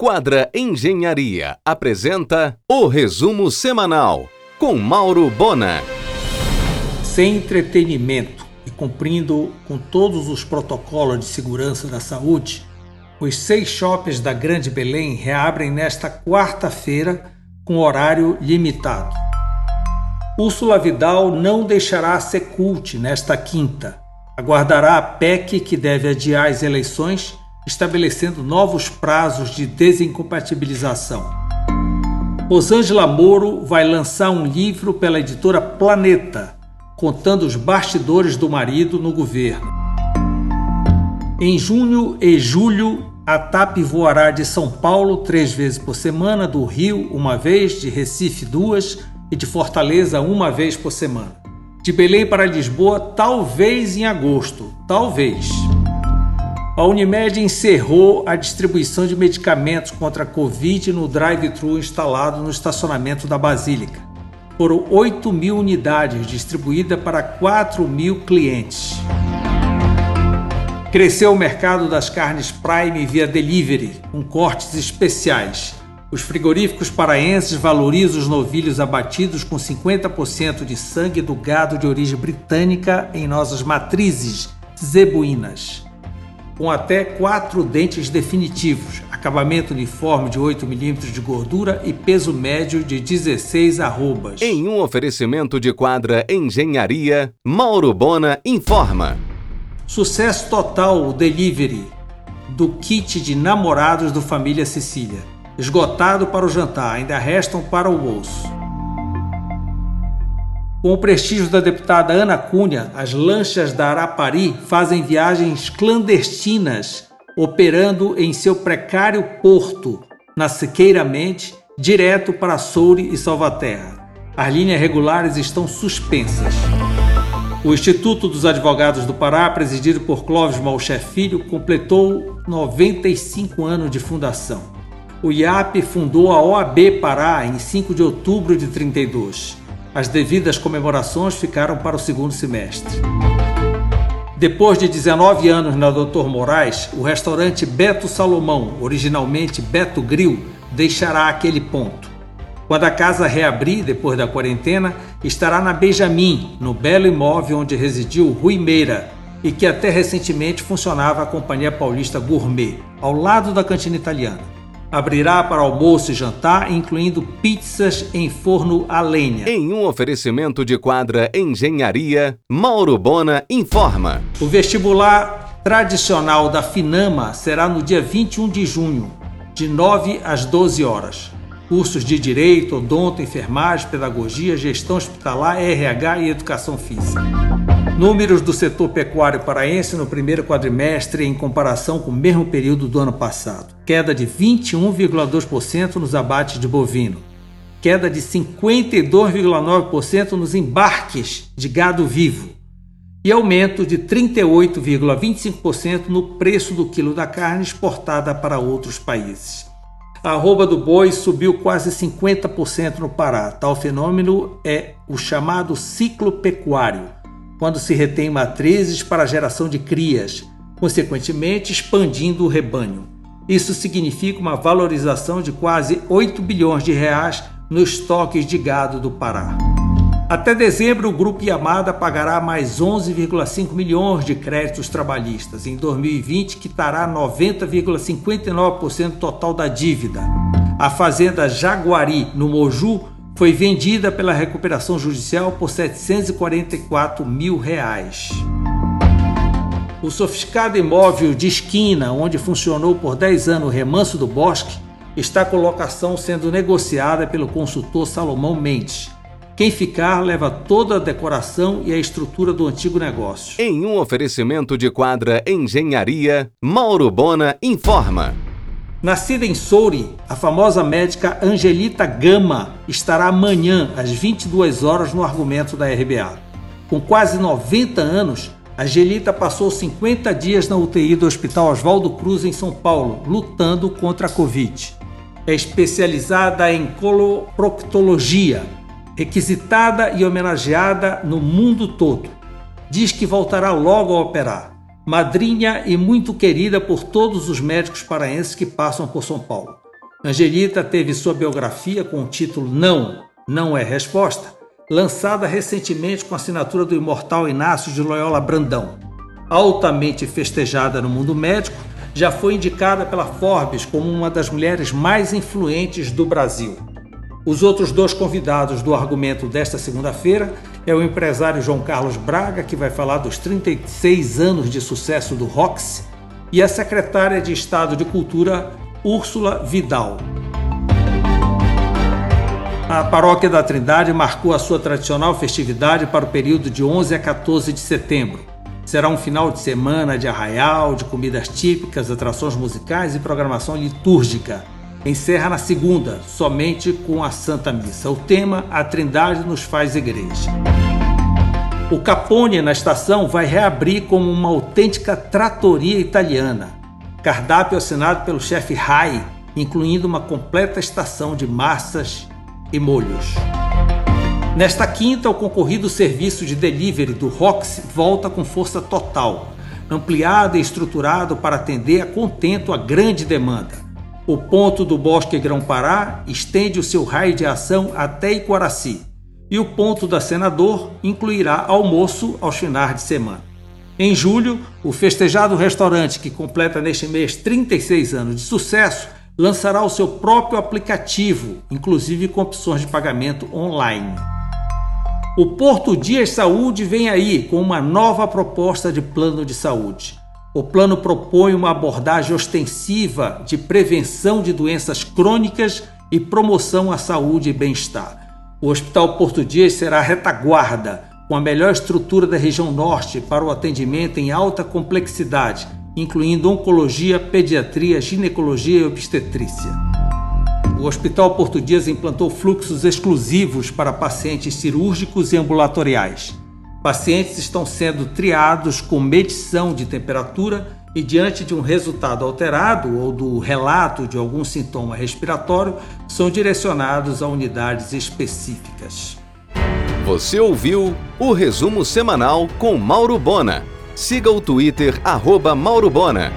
Quadra Engenharia apresenta o resumo semanal com Mauro Bona. Sem entretenimento e cumprindo com todos os protocolos de segurança da saúde, os seis shoppings da Grande Belém reabrem nesta quarta-feira com horário limitado. Úrsula Vidal não deixará a Secult nesta quinta. Aguardará a PEC que deve adiar as eleições estabelecendo novos prazos de desincompatibilização. Rosângela Moro vai lançar um livro pela editora Planeta, contando os bastidores do marido no governo. Em junho e julho, a TAP voará de São Paulo três vezes por semana, do Rio uma vez, de Recife duas e de Fortaleza uma vez por semana. De Belém para Lisboa, talvez em agosto, talvez. A Unimed encerrou a distribuição de medicamentos contra a Covid no drive-thru instalado no estacionamento da Basílica. Foram 8 mil unidades distribuídas para 4 mil clientes. Cresceu o mercado das carnes Prime via delivery, com cortes especiais. Os frigoríficos paraenses valorizam os novilhos abatidos com 50% de sangue do gado de origem britânica em nossas matrizes zebuínas com até quatro dentes definitivos, acabamento uniforme de 8 mm de gordura e peso médio de 16 arrobas. Em um oferecimento de quadra Engenharia, Mauro Bona informa. Sucesso total o delivery do kit de namorados do Família Cecília. Esgotado para o jantar, ainda restam para o bolso. Com o prestígio da deputada Ana Cunha, as lanchas da Arapari fazem viagens clandestinas, operando em seu precário porto, na Siqueiramente, direto para Soure e Salvaterra. As linhas regulares estão suspensas. O Instituto dos Advogados do Pará, presidido por Clóvis Malcher Filho, completou 95 anos de fundação. O IAP fundou a OAB Pará em 5 de outubro de 32. As devidas comemorações ficaram para o segundo semestre. Depois de 19 anos na Doutor Moraes, o restaurante Beto Salomão, originalmente Beto Grill, deixará aquele ponto. Quando a casa reabrir depois da quarentena, estará na Benjamin, no belo imóvel onde residiu Rui Meira e que até recentemente funcionava a Companhia Paulista Gourmet, ao lado da cantina italiana. Abrirá para almoço e jantar, incluindo pizzas em forno a lenha. Em um oferecimento de quadra Engenharia, Mauro Bona informa. O vestibular tradicional da Finama será no dia 21 de junho, de 9 às 12 horas. Cursos de Direito, Odonto, Enfermagem, Pedagogia, Gestão Hospitalar, RH e Educação Física. Números do setor pecuário paraense no primeiro quadrimestre em comparação com o mesmo período do ano passado. Queda de 21,2% nos abates de bovino. Queda de 52,9% nos embarques de gado vivo. E aumento de 38,25% no preço do quilo da carne exportada para outros países. A arroba do boi subiu quase 50% no Pará. Tal fenômeno é o chamado ciclo pecuário quando se retém matrizes para a geração de crias, consequentemente expandindo o rebanho. Isso significa uma valorização de quase 8 bilhões de reais nos estoques de gado do Pará. Até dezembro, o Grupo Yamada pagará mais 11,5 milhões de créditos trabalhistas. Em 2020, quitará 90,59% total da dívida. A fazenda Jaguari, no Moju, foi vendida pela recuperação judicial por 744 mil reais. O sofisticado imóvel de esquina, onde funcionou por 10 anos o Remanso do Bosque, está com locação sendo negociada pelo consultor Salomão Mendes. Quem ficar leva toda a decoração e a estrutura do antigo negócio. Em um oferecimento de quadra Engenharia, Mauro Bona informa. Nascida em Souri, a famosa médica Angelita Gama estará amanhã às 22 horas no argumento da RBA. Com quase 90 anos, Angelita passou 50 dias na UTI do Hospital Oswaldo Cruz em São Paulo, lutando contra a Covid. É especializada em coloproctologia, requisitada e homenageada no mundo todo. Diz que voltará logo a operar madrinha e muito querida por todos os médicos paraenses que passam por São Paulo. Angelita teve sua biografia com o título Não, Não é Resposta, lançada recentemente com a assinatura do imortal Inácio de Loyola Brandão. Altamente festejada no mundo médico, já foi indicada pela Forbes como uma das mulheres mais influentes do Brasil. Os outros dois convidados do argumento desta segunda-feira é o empresário João Carlos Braga, que vai falar dos 36 anos de sucesso do Roxy, e a secretária de Estado de Cultura, Úrsula Vidal. A Paróquia da Trindade marcou a sua tradicional festividade para o período de 11 a 14 de setembro. Será um final de semana de arraial, de comidas típicas, atrações musicais e programação litúrgica. Encerra na segunda, somente com a Santa Missa. O tema A Trindade nos faz igreja. O Capone na estação vai reabrir como uma autêntica tratoria italiana. Cardápio assinado pelo chefe Rai, incluindo uma completa estação de massas e molhos. Nesta quinta, o concorrido serviço de delivery do Roxy volta com força total, ampliado e estruturado para atender a contento a grande demanda. O ponto do Bosque Grão-Pará estende o seu raio de ação até Iquaraci, e o ponto da Senador incluirá almoço aos finais de semana. Em julho, o festejado restaurante, que completa neste mês 36 anos de sucesso, lançará o seu próprio aplicativo, inclusive com opções de pagamento online. O Porto Dias Saúde vem aí com uma nova proposta de plano de saúde. O plano propõe uma abordagem ostensiva de prevenção de doenças crônicas e promoção à saúde e bem-estar. O Hospital Porto Dias será a retaguarda, com a melhor estrutura da região norte para o atendimento em alta complexidade, incluindo oncologia, pediatria, ginecologia e obstetrícia. O Hospital Porto Dias implantou fluxos exclusivos para pacientes cirúrgicos e ambulatoriais. Pacientes estão sendo triados com medição de temperatura e, diante de um resultado alterado ou do relato de algum sintoma respiratório, são direcionados a unidades específicas. Você ouviu o resumo semanal com Mauro Bona. Siga o Twitter, arroba Mauro Bona.